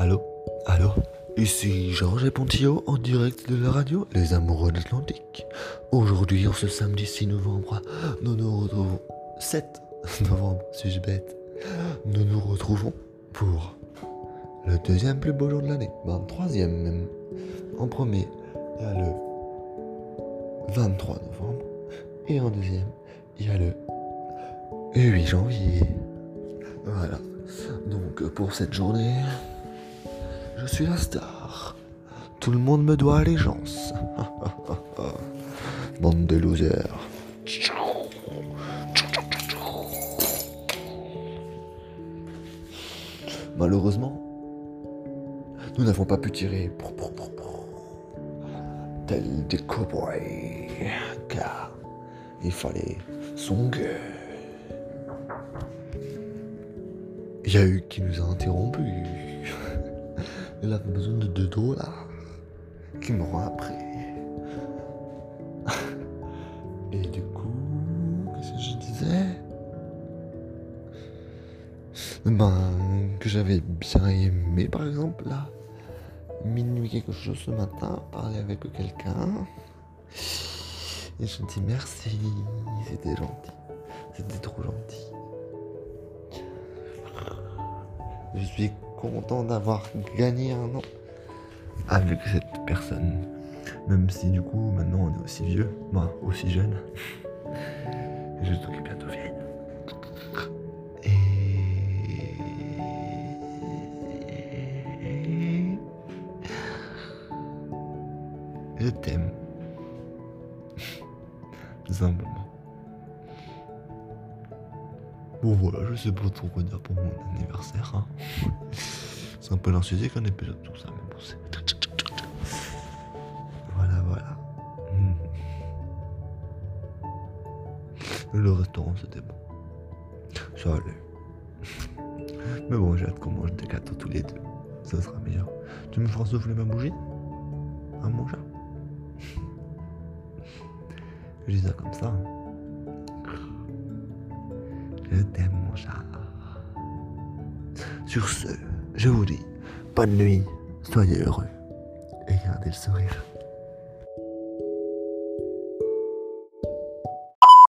Allô Allô Ici Georges Pontillo en direct de la radio Les Amoureux de l'Atlantique. Aujourd'hui, en ce samedi 6 novembre, nous nous retrouvons. 7 novembre, suis-je bête? Nous nous retrouvons pour le deuxième plus beau jour de l'année. Ben, troisième même. En premier, il y a le 23 novembre. Et en deuxième, il y a le 8 janvier. Voilà. Donc pour cette journée, suis la star. Tout le monde me doit allégeance. Bande de losers. Malheureusement, nous n'avons pas pu tirer tel des cowboys, car il fallait son gueule. Il y a eu qui nous a interrompus. Il avait besoin de 2 dollars qui m'auront après. Et du coup, qu'est-ce que je disais? Ben, que j'avais bien aimé, par exemple, là, minuit quelque chose ce matin, parler avec quelqu'un. Et je me dis merci, c'était gentil, c'était trop gentil. Je suis content d'avoir gagné un an avec cette personne. Même si du coup maintenant on est aussi vieux, moi aussi jeune. Je suis bientôt vieille. Et... Je t'aime. Simplement. Bon voilà, je sais pas trop quoi dire pour mon anniversaire. Hein. C'est un peu l'insuité qu'un épisode tout ça, mais bon c'est. Voilà, voilà. Hmm. Le restaurant c'était bon. Ça allait. Mais bon, j'ai hâte qu'on mange des gâteaux tous les deux. Ça sera meilleur. Tu me feras souffler ma bougie? Hein, mon chat? Dis ça comme ça. hein. Je t'aime, mon chat. Sur ce, je vous dis bonne nuit, soyez heureux et gardez le sourire.